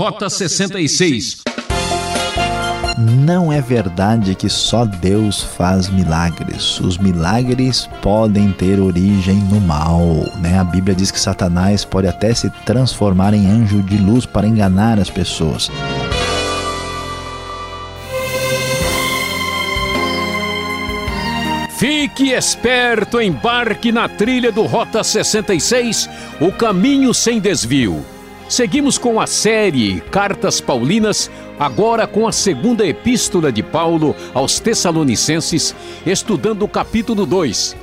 Rota 66. Não é verdade que só Deus faz milagres. Os milagres podem ter origem no mal. Né? A Bíblia diz que Satanás pode até se transformar em anjo de luz para enganar as pessoas. Fique esperto, embarque na trilha do Rota 66, o caminho sem desvio. Seguimos com a série Cartas Paulinas, agora com a segunda epístola de Paulo aos Tessalonicenses, estudando o capítulo 2.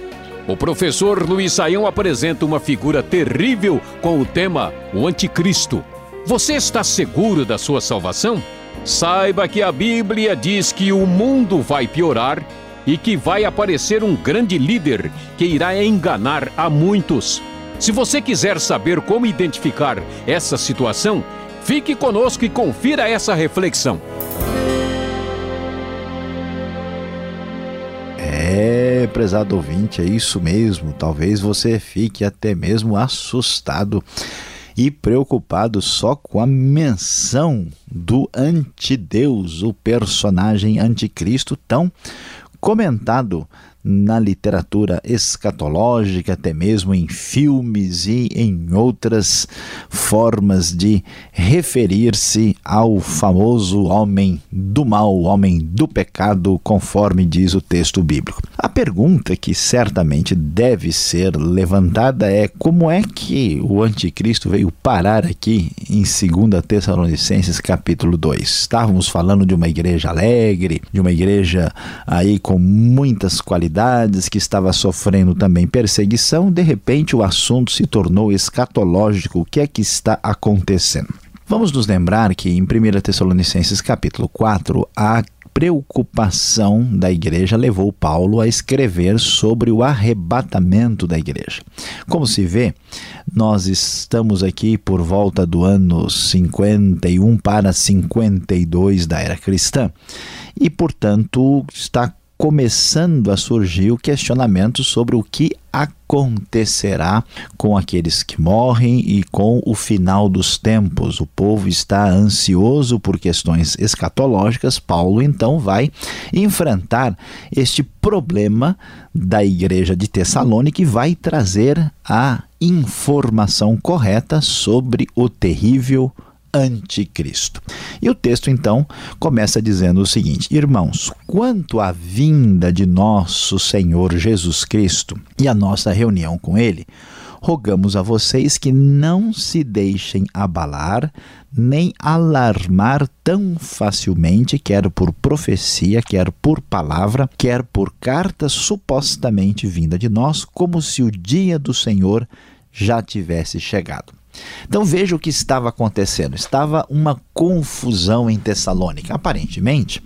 O professor Luiz Saião apresenta uma figura terrível com o tema O Anticristo. Você está seguro da sua salvação? Saiba que a Bíblia diz que o mundo vai piorar e que vai aparecer um grande líder que irá enganar a muitos. Se você quiser saber como identificar essa situação, fique conosco e confira essa reflexão. É, prezado ouvinte, é isso mesmo. Talvez você fique até mesmo assustado e preocupado só com a menção do antideus, o personagem anticristo tão comentado na literatura escatológica, até mesmo em filmes e em outras formas de referir-se ao famoso homem do mal, homem do pecado, conforme diz o texto bíblico. A pergunta que certamente deve ser levantada é como é que o anticristo veio parar aqui em 2 Tessalonicenses capítulo 2. Estávamos falando de uma igreja alegre, de uma igreja aí com muitas qualidades que estava sofrendo também perseguição, de repente o assunto se tornou escatológico. O que é que está acontecendo? Vamos nos lembrar que em 1 Tessalonicenses capítulo 4, a preocupação da igreja levou Paulo a escrever sobre o arrebatamento da igreja. Como se vê, nós estamos aqui por volta do ano 51 para 52 da era cristã e, portanto, está começando a surgir o questionamento sobre o que acontecerá com aqueles que morrem e com o final dos tempos. O povo está ansioso por questões escatológicas. Paulo então vai enfrentar este problema da igreja de Tessalônica e vai trazer a informação correta sobre o terrível anticristo. E o texto então começa dizendo o seguinte: Irmãos, quanto à vinda de nosso Senhor Jesus Cristo e a nossa reunião com ele, rogamos a vocês que não se deixem abalar nem alarmar tão facilmente, quer por profecia, quer por palavra, quer por carta supostamente vinda de nós, como se o dia do Senhor já tivesse chegado. Então veja o que estava acontecendo. Estava uma confusão em Tessalônica. Aparentemente,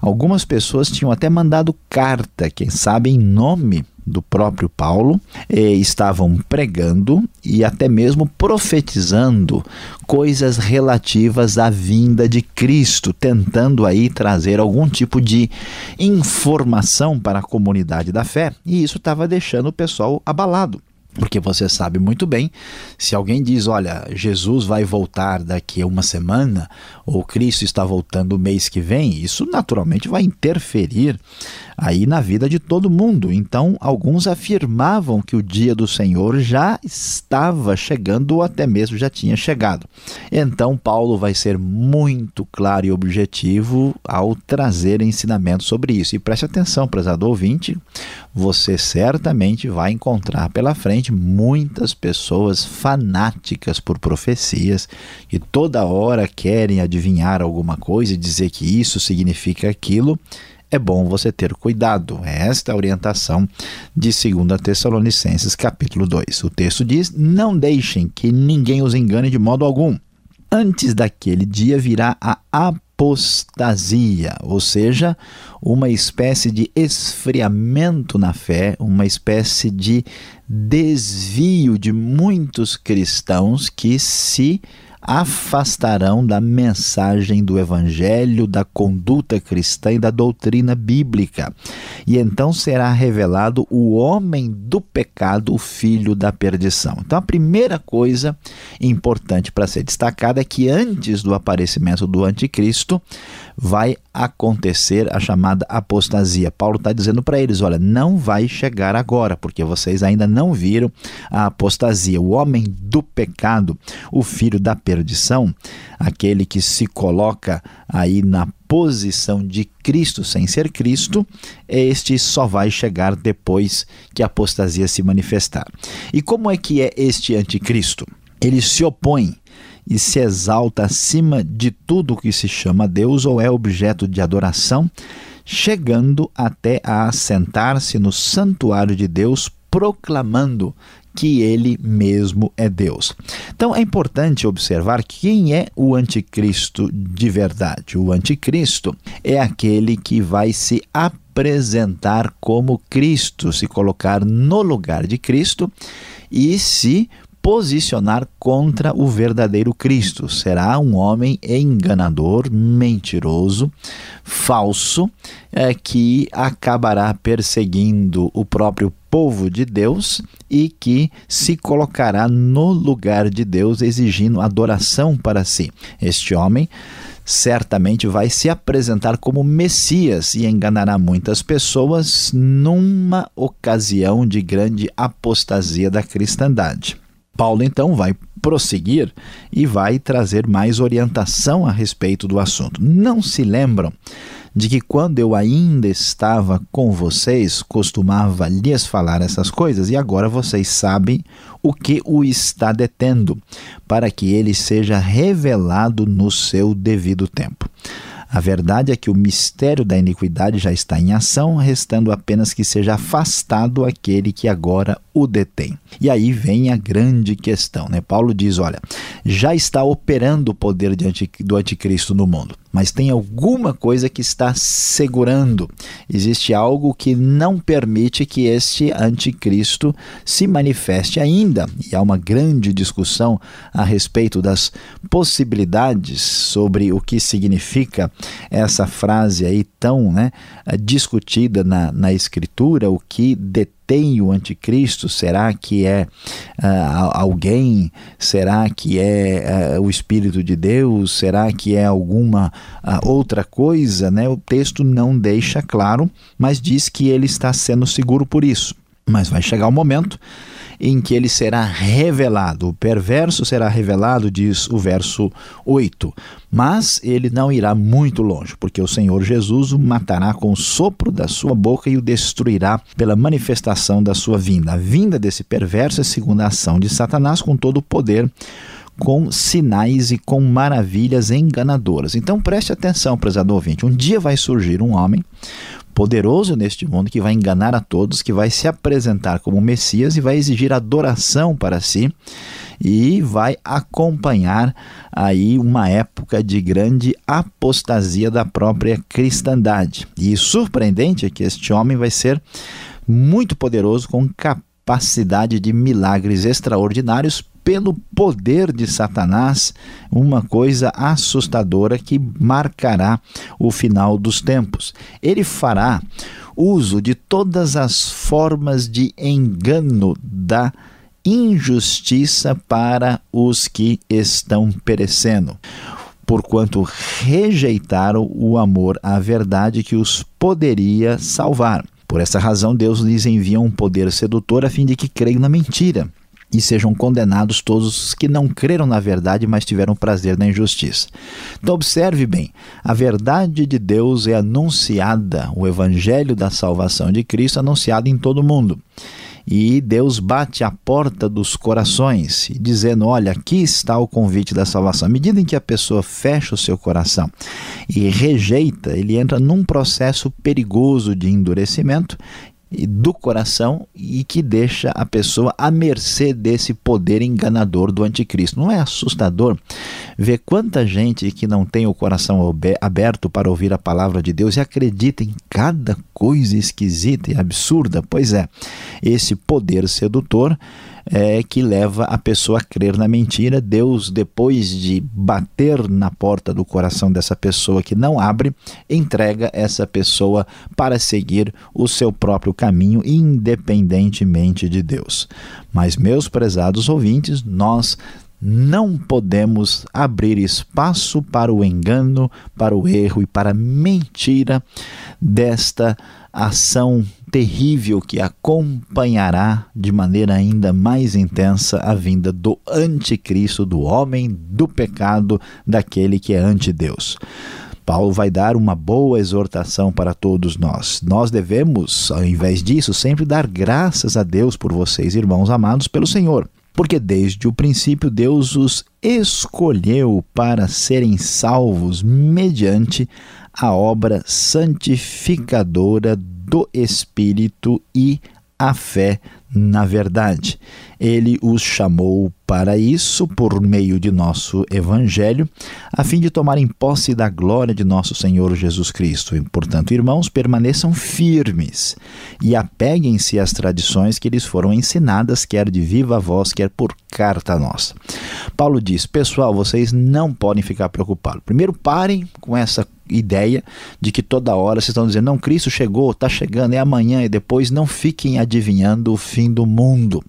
algumas pessoas tinham até mandado carta, quem sabe em nome do próprio Paulo, estavam pregando e até mesmo profetizando coisas relativas à vinda de Cristo, tentando aí trazer algum tipo de informação para a comunidade da fé, e isso estava deixando o pessoal abalado. Porque você sabe muito bem, se alguém diz, olha, Jesus vai voltar daqui a uma semana, ou Cristo está voltando o mês que vem, isso naturalmente vai interferir aí na vida de todo mundo. Então, alguns afirmavam que o dia do Senhor já estava chegando ou até mesmo já tinha chegado. Então, Paulo vai ser muito claro e objetivo ao trazer ensinamento sobre isso. E preste atenção, prezado ouvinte, você certamente vai encontrar pela frente muitas pessoas fanáticas por profecias que toda hora querem adivinhar alguma coisa e dizer que isso significa aquilo é bom você ter cuidado. É esta a orientação de 2 Tessalonicenses capítulo 2. O texto diz: Não deixem que ninguém os engane de modo algum. Antes daquele dia virá a apostasia, ou seja, uma espécie de esfriamento na fé, uma espécie de desvio de muitos cristãos que se afastarão da mensagem do Evangelho, da conduta cristã e da doutrina bíblica. E então será revelado o homem do pecado, o filho da perdição. Então, a primeira coisa importante para ser destacada é que antes do aparecimento do Anticristo, vai acontecer a chamada apostasia. Paulo está dizendo para eles: olha, não vai chegar agora, porque vocês ainda não viram a apostasia. O homem do pecado, o filho da perdição, aquele que se coloca aí na posição de Cristo sem ser Cristo, este só vai chegar depois que a apostasia se manifestar. E como é que é este anticristo? Ele se opõe e se exalta acima de tudo que se chama Deus ou é objeto de adoração, chegando até a assentar-se no santuário de Deus, proclamando que ele mesmo é Deus. Então é importante observar quem é o anticristo de verdade. O anticristo é aquele que vai se apresentar como Cristo, se colocar no lugar de Cristo e se posicionar contra o verdadeiro Cristo. Será um homem enganador, mentiroso, falso, é, que acabará perseguindo o próprio povo de Deus e que se colocará no lugar de Deus, exigindo adoração para si. Este homem certamente vai se apresentar como Messias e enganará muitas pessoas numa ocasião de grande apostasia da cristandade. Paulo então vai prosseguir e vai trazer mais orientação a respeito do assunto. Não se lembram de que quando eu ainda estava com vocês, costumava lhes falar essas coisas, e agora vocês sabem o que o está detendo, para que ele seja revelado no seu devido tempo. A verdade é que o mistério da iniquidade já está em ação, restando apenas que seja afastado aquele que agora o detém. E aí vem a grande questão, né? Paulo diz: olha, já está operando o poder do anticristo no mundo mas tem alguma coisa que está segurando. Existe algo que não permite que este anticristo se manifeste ainda. E há uma grande discussão a respeito das possibilidades sobre o que significa essa frase aí tão né, discutida na, na Escritura, o que detém tem o anticristo? Será que é uh, alguém? Será que é uh, o Espírito de Deus? Será que é alguma uh, outra coisa? Né? O texto não deixa claro, mas diz que ele está sendo seguro por isso. Mas vai chegar o momento em que ele será revelado. O perverso será revelado, diz o verso 8. Mas ele não irá muito longe, porque o Senhor Jesus o matará com o sopro da sua boca e o destruirá pela manifestação da sua vinda. A vinda desse perverso é segundo a ação de Satanás com todo o poder com sinais e com maravilhas enganadoras. Então preste atenção, prezado ouvinte. Um dia vai surgir um homem poderoso neste mundo que vai enganar a todos, que vai se apresentar como Messias e vai exigir adoração para si e vai acompanhar aí uma época de grande apostasia da própria cristandade. E surpreendente é que este homem vai ser muito poderoso com capacidade de milagres extraordinários pelo poder de Satanás, uma coisa assustadora que marcará o final dos tempos. Ele fará uso de todas as formas de engano da injustiça para os que estão perecendo, porquanto rejeitaram o amor à verdade que os poderia salvar. Por essa razão, Deus lhes envia um poder sedutor a fim de que creiam na mentira e sejam condenados todos os que não creram na verdade, mas tiveram prazer na injustiça. Então, observe bem: a verdade de Deus é anunciada, o evangelho da salvação de Cristo é anunciado em todo o mundo. E Deus bate a porta dos corações, dizendo: Olha, aqui está o convite da salvação. À medida em que a pessoa fecha o seu coração e rejeita, ele entra num processo perigoso de endurecimento do coração e que deixa a pessoa à mercê desse poder enganador do anticristo. Não é assustador ver quanta gente que não tem o coração aberto para ouvir a palavra de Deus e acredita em cada coisa esquisita e absurda? Pois é, esse poder sedutor é que leva a pessoa a crer na mentira. Deus, depois de bater na porta do coração dessa pessoa que não abre, entrega essa pessoa para seguir o seu próprio caminho, independentemente de Deus. Mas, meus prezados ouvintes, nós não podemos abrir espaço para o engano, para o erro e para a mentira desta ação terrível que acompanhará de maneira ainda mais intensa a vinda do anticristo, do homem, do pecado, daquele que é anti-Deus. Paulo vai dar uma boa exortação para todos nós. Nós devemos, ao invés disso, sempre dar graças a Deus por vocês, irmãos amados pelo Senhor porque desde o princípio Deus os escolheu para serem salvos mediante a obra santificadora do Espírito e a fé na verdade. Ele os chamou para isso por meio de nosso Evangelho, a fim de tomarem posse da glória de nosso Senhor Jesus Cristo. E, portanto, irmãos, permaneçam firmes e apeguem-se às tradições que lhes foram ensinadas, quer de viva voz, quer por carta nossa. Paulo diz: Pessoal, vocês não podem ficar preocupados. Primeiro, parem com essa ideia de que toda hora vocês estão dizendo, não, Cristo chegou, está chegando, é amanhã e depois não fiquem adivinhando o fim do mundo.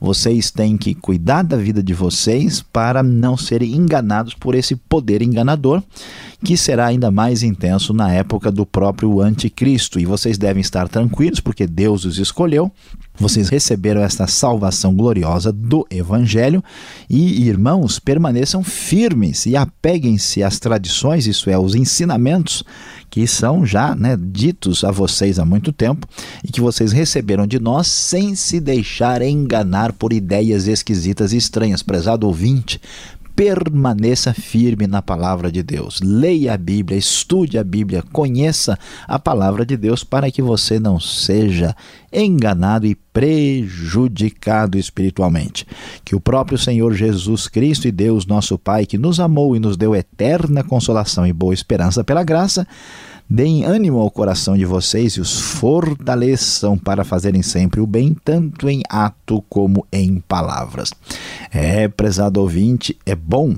Vocês têm que cuidar da vida de vocês para não serem enganados por esse poder enganador que será ainda mais intenso na época do próprio anticristo. E vocês devem estar tranquilos porque Deus os escolheu vocês receberam esta salvação gloriosa do Evangelho e, irmãos, permaneçam firmes e apeguem-se às tradições, isso é, os ensinamentos que são já né, ditos a vocês há muito tempo e que vocês receberam de nós sem se deixar enganar por ideias esquisitas e estranhas. Prezado ouvinte, permaneça firme na palavra de Deus. Leia a Bíblia, estude a Bíblia, conheça a palavra de Deus para que você não seja enganado e prejudicado espiritualmente. Que o próprio Senhor Jesus Cristo e Deus, nosso Pai, que nos amou e nos deu eterna consolação e boa esperança pela graça, deem ânimo ao coração de vocês e os fortaleçam para fazerem sempre o bem, tanto em ato como em palavras. É, prezado ouvinte, é bom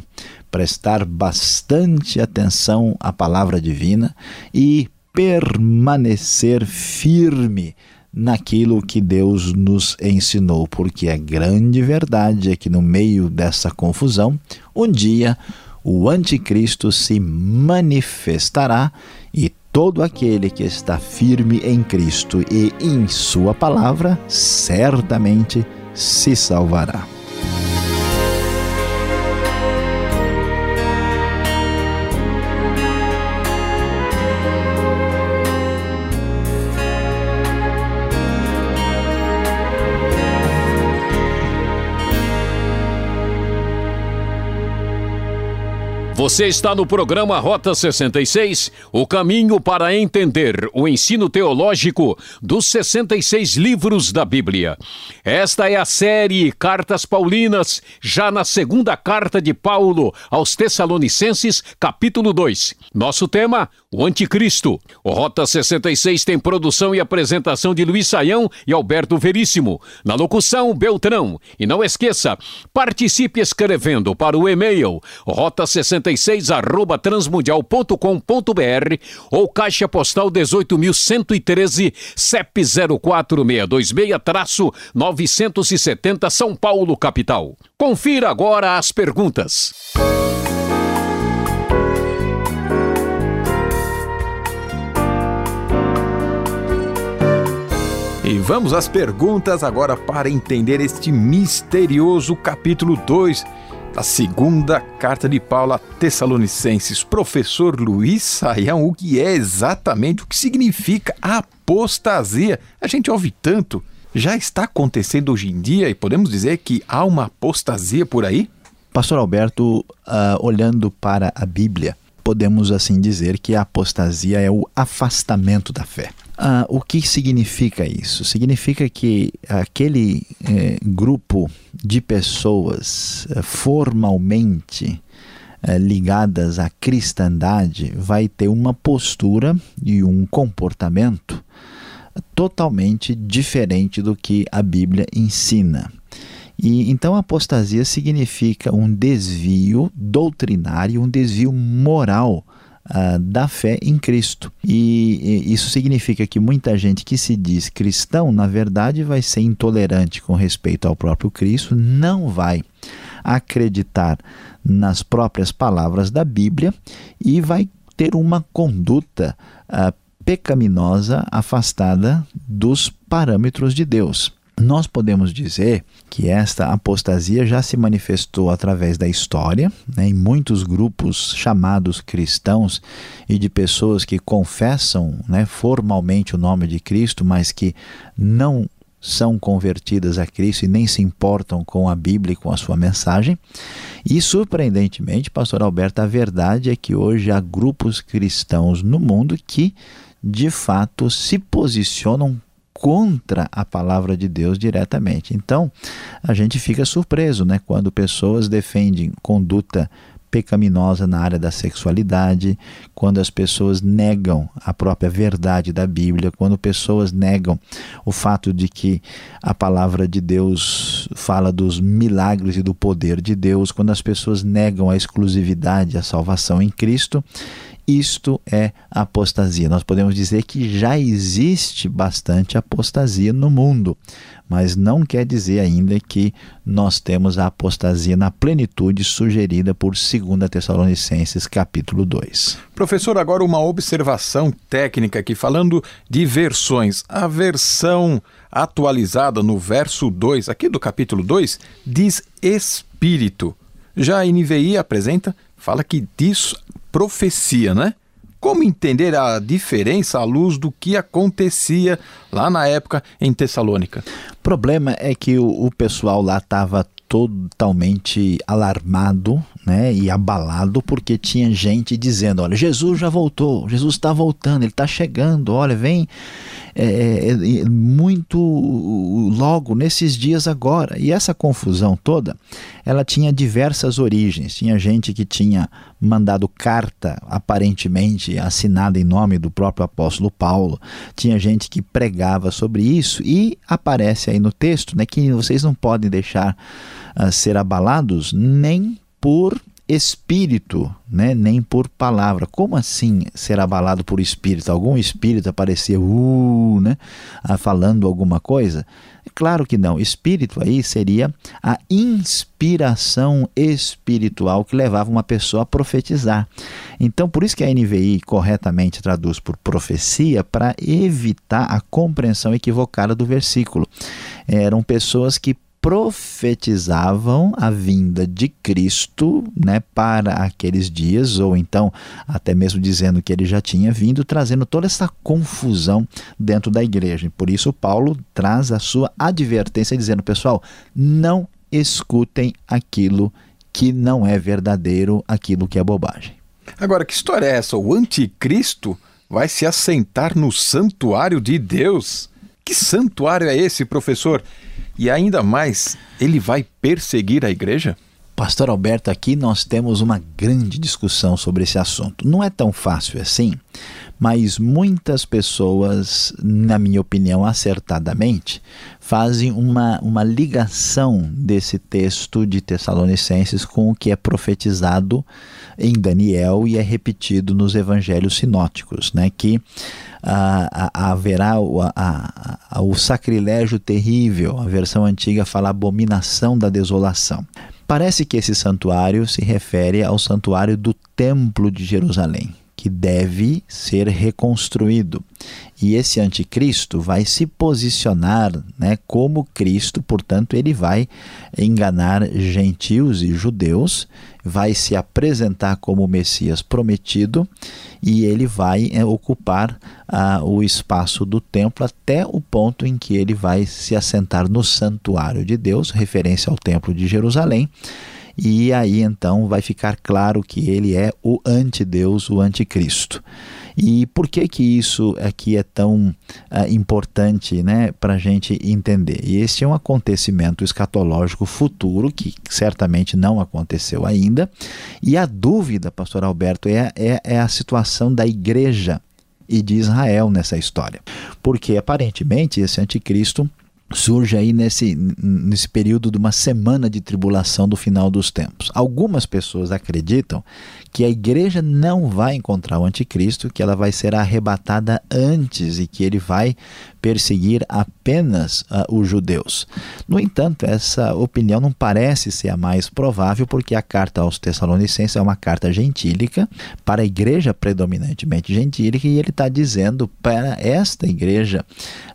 prestar bastante atenção à palavra divina e permanecer firme naquilo que Deus nos ensinou, porque a grande verdade é que no meio dessa confusão, um dia o anticristo se manifestará e todo aquele que está firme em Cristo e em Sua palavra certamente se salvará. Você está no programa Rota 66, o caminho para entender o ensino teológico dos 66 livros da Bíblia. Esta é a série Cartas Paulinas, já na segunda carta de Paulo aos Tessalonicenses, capítulo 2. Nosso tema: o Anticristo. O Rota 66 tem produção e apresentação de Luiz Saião e Alberto Veríssimo. Na locução, Beltrão. E não esqueça, participe escrevendo para o e-mail rota 66 66 arroba transmundial.com.br ou caixa postal 18.113 CEP 04626-970 São Paulo, capital. Confira agora as perguntas. E vamos às perguntas agora para entender este misterioso capítulo 2 da segunda carta de Paulo a Tessalonicenses. Professor Luiz Saião, o que é exatamente, o que significa apostasia? A gente ouve tanto. Já está acontecendo hoje em dia e podemos dizer que há uma apostasia por aí? Pastor Alberto, uh, olhando para a Bíblia, podemos assim dizer que a apostasia é o afastamento da fé. Ah, o que significa isso? Significa que aquele eh, grupo de pessoas eh, formalmente eh, ligadas à cristandade vai ter uma postura e um comportamento totalmente diferente do que a Bíblia ensina. E então apostasia significa um desvio doutrinário, um desvio moral da fé em Cristo. E, e isso significa que muita gente que se diz cristão, na verdade, vai ser intolerante com respeito ao próprio Cristo, não vai acreditar nas próprias palavras da Bíblia e vai ter uma conduta pecaminosa afastada dos parâmetros de Deus. Nós podemos dizer que esta apostasia já se manifestou através da história, né, em muitos grupos chamados cristãos e de pessoas que confessam né, formalmente o nome de Cristo, mas que não são convertidas a Cristo e nem se importam com a Bíblia e com a sua mensagem. E surpreendentemente, pastor Alberto, a verdade é que hoje há grupos cristãos no mundo que de fato se posicionam contra a palavra de Deus diretamente. Então, a gente fica surpreso, né, quando pessoas defendem conduta pecaminosa na área da sexualidade, quando as pessoas negam a própria verdade da Bíblia, quando pessoas negam o fato de que a palavra de Deus fala dos milagres e do poder de Deus, quando as pessoas negam a exclusividade, a salvação em Cristo isto é apostasia. Nós podemos dizer que já existe bastante apostasia no mundo, mas não quer dizer ainda que nós temos a apostasia na plenitude sugerida por 2 Tessalonicenses capítulo 2. Professor, agora uma observação técnica aqui falando de versões. A versão atualizada no verso 2, aqui do capítulo 2, diz espírito. Já a NVI apresenta, fala que diz profecia, né? Como entender a diferença à luz do que acontecia lá na época em Tessalônica? O problema é que o, o pessoal lá estava totalmente alarmado né, e abalado porque tinha gente dizendo: olha, Jesus já voltou, Jesus está voltando, ele está chegando, olha, vem é, é, é, muito logo nesses dias agora. E essa confusão toda, ela tinha diversas origens. Tinha gente que tinha mandado carta, aparentemente assinada em nome do próprio apóstolo Paulo. Tinha gente que pregava sobre isso e aparece aí no texto né, que vocês não podem deixar uh, ser abalados nem por espírito, né? nem por palavra. Como assim ser abalado por espírito? Algum espírito aparecer uh, né? Ah, falando alguma coisa? É claro que não. Espírito aí seria a inspiração espiritual que levava uma pessoa a profetizar. Então, por isso que a NVI corretamente traduz por profecia para evitar a compreensão equivocada do versículo. Eram pessoas que profetizavam a vinda de Cristo né, para aqueles dias, ou então até mesmo dizendo que ele já tinha vindo, trazendo toda essa confusão dentro da igreja. Por isso, Paulo traz a sua advertência, dizendo: pessoal, não escutem aquilo que não é verdadeiro, aquilo que é bobagem. Agora, que história é essa? O anticristo vai se assentar no santuário de Deus? Que santuário é esse, professor? E ainda mais, ele vai perseguir a igreja? Pastor Alberto, aqui nós temos uma grande discussão sobre esse assunto. Não é tão fácil assim, mas muitas pessoas, na minha opinião, acertadamente, fazem uma, uma ligação desse texto de Tessalonicenses com o que é profetizado em Daniel e é repetido nos evangelhos sinóticos, né? que ah, haverá o, a, a, o sacrilégio terrível, a versão antiga fala abominação da desolação. Parece que esse santuário se refere ao santuário do Templo de Jerusalém que deve ser reconstruído. E esse anticristo vai se posicionar né, como Cristo, portanto, ele vai enganar gentios e judeus, vai se apresentar como o Messias prometido e ele vai é, ocupar ah, o espaço do templo até o ponto em que ele vai se assentar no santuário de Deus, referência ao templo de Jerusalém e aí então vai ficar claro que ele é o antideus, o anticristo. E por que que isso aqui é tão uh, importante né, para a gente entender? E este é um acontecimento escatológico futuro que certamente não aconteceu ainda. E a dúvida, pastor Alberto, é, é, é a situação da igreja e de Israel nessa história. Porque aparentemente esse anticristo surge aí nesse, nesse período de uma semana de tribulação do final dos tempos. Algumas pessoas acreditam que a igreja não vai encontrar o anticristo, que ela vai ser arrebatada antes e que ele vai perseguir apenas uh, os judeus. No entanto, essa opinião não parece ser a mais provável, porque a carta aos Tessalonicenses é uma carta gentílica para a igreja predominantemente gentílica, e ele está dizendo para esta igreja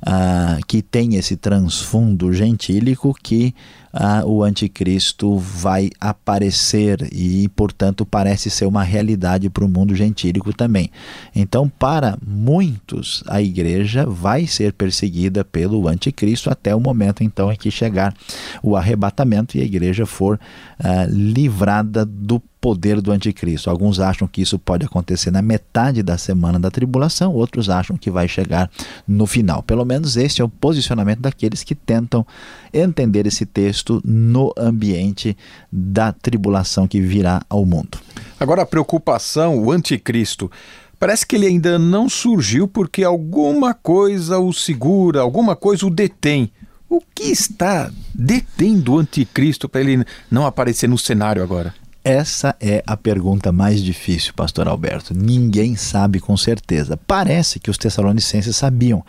uh, que tem esse transfundo gentílico que ah, o anticristo vai aparecer e, portanto, parece ser uma realidade para o mundo gentílico também. Então, para muitos, a igreja vai ser perseguida pelo anticristo até o momento então em que chegar o arrebatamento e a igreja for ah, livrada do poder do anticristo. Alguns acham que isso pode acontecer na metade da semana da tribulação, outros acham que vai chegar no final. Pelo menos este é o posicionamento daqueles que tentam entender esse texto no ambiente da tribulação que virá ao mundo. Agora a preocupação, o anticristo, parece que ele ainda não surgiu porque alguma coisa o segura, alguma coisa o detém. O que está detendo o anticristo para ele não aparecer no cenário agora? Essa é a pergunta mais difícil, pastor Alberto. Ninguém sabe com certeza. Parece que os tessalonicenses sabiam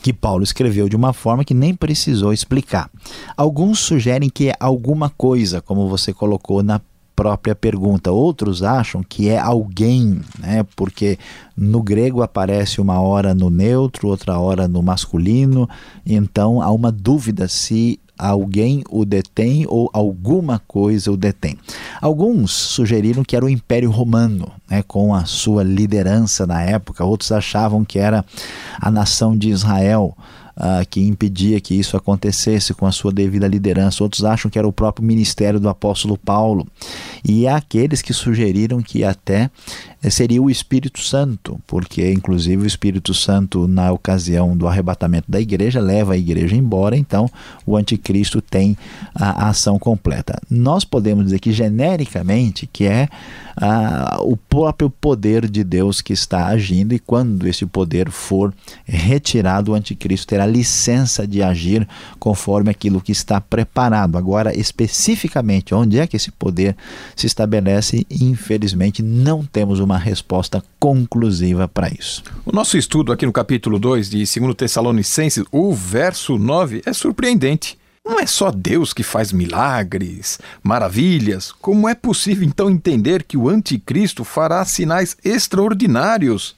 que Paulo escreveu de uma forma que nem precisou explicar. Alguns sugerem que é alguma coisa, como você colocou na própria pergunta. Outros acham que é alguém, né? Porque no grego aparece uma hora no neutro, outra hora no masculino, então há uma dúvida se alguém o detém ou alguma coisa o detém. Alguns sugeriram que era o Império Romano, né, com a sua liderança na época, outros achavam que era a nação de Israel. Uh, que impedia que isso acontecesse com a sua devida liderança. Outros acham que era o próprio ministério do apóstolo Paulo. E há aqueles que sugeriram que até seria o Espírito Santo, porque inclusive o Espírito Santo, na ocasião do arrebatamento da igreja, leva a igreja embora, então o anticristo tem a, ação completa. Nós podemos dizer que genericamente que é o próprio poder de Deus que está agindo, e quando esse poder for retirado, o anticristo terá licença de agir conforme aquilo que está preparado. Agora, especificamente, onde é que esse poder se estabelece? Infelizmente, não temos uma uma resposta conclusiva para isso. O nosso estudo aqui no capítulo 2 de 2 Tessalonicenses, o verso 9, é surpreendente. Não é só Deus que faz milagres, maravilhas. Como é possível então entender que o anticristo fará sinais extraordinários?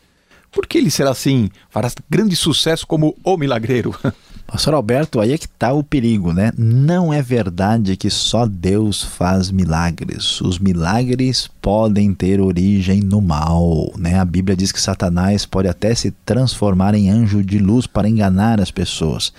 Por que ele será assim? Fará grande sucesso como o milagreiro? Pastor Alberto, aí é que está o perigo, né? Não é verdade que só Deus faz milagres. Os milagres podem ter origem no mal, né? A Bíblia diz que Satanás pode até se transformar em anjo de luz para enganar as pessoas.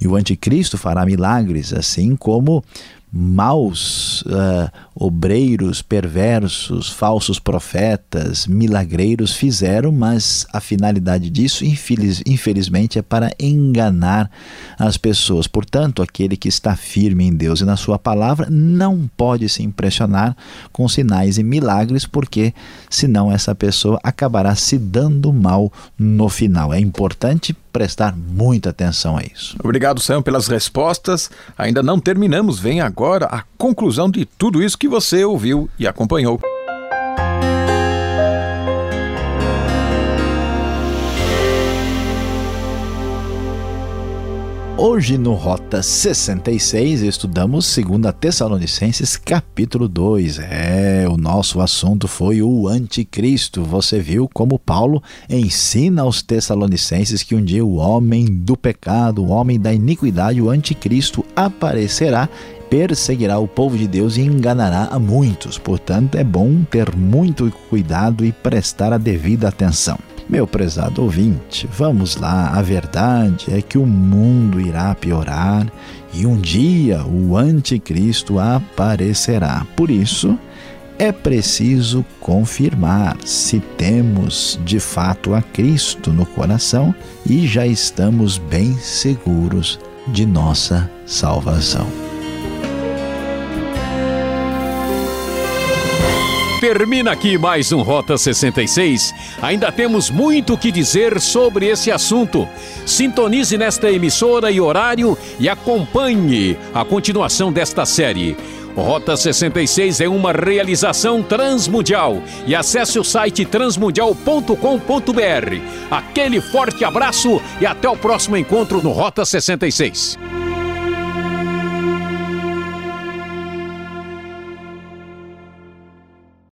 E o anticristo fará milagres, assim como maus uh, obreiros, perversos, falsos profetas, milagreiros fizeram, mas a finalidade disso, infeliz, infelizmente, é para enganar as pessoas. Portanto, aquele que está firme em Deus e na Sua palavra não pode se impressionar com sinais e milagres, porque senão essa pessoa acabará se dando mal no final. É importante prestar muita atenção a isso. Obrigado, Sam, pelas respostas. Ainda não terminamos. Vem agora a conclusão de tudo isso que você ouviu e acompanhou. Hoje no Rota 66 estudamos 2 Tessalonicenses capítulo 2. É, o nosso assunto foi o anticristo. Você viu como Paulo ensina aos Tessalonicenses que um dia o homem do pecado, o homem da iniquidade, o anticristo aparecerá perseguirá o povo de Deus e enganará a muitos. Portanto, é bom ter muito cuidado e prestar a devida atenção. Meu prezado ouvinte, vamos lá, a verdade é que o mundo irá piorar e um dia o Anticristo aparecerá. Por isso, é preciso confirmar se temos de fato a Cristo no coração e já estamos bem seguros de nossa salvação. Termina aqui mais um Rota 66. Ainda temos muito o que dizer sobre esse assunto. Sintonize nesta emissora e horário e acompanhe a continuação desta série. Rota 66 é uma realização transmundial e acesse o site transmundial.com.br. Aquele forte abraço e até o próximo encontro no Rota 66.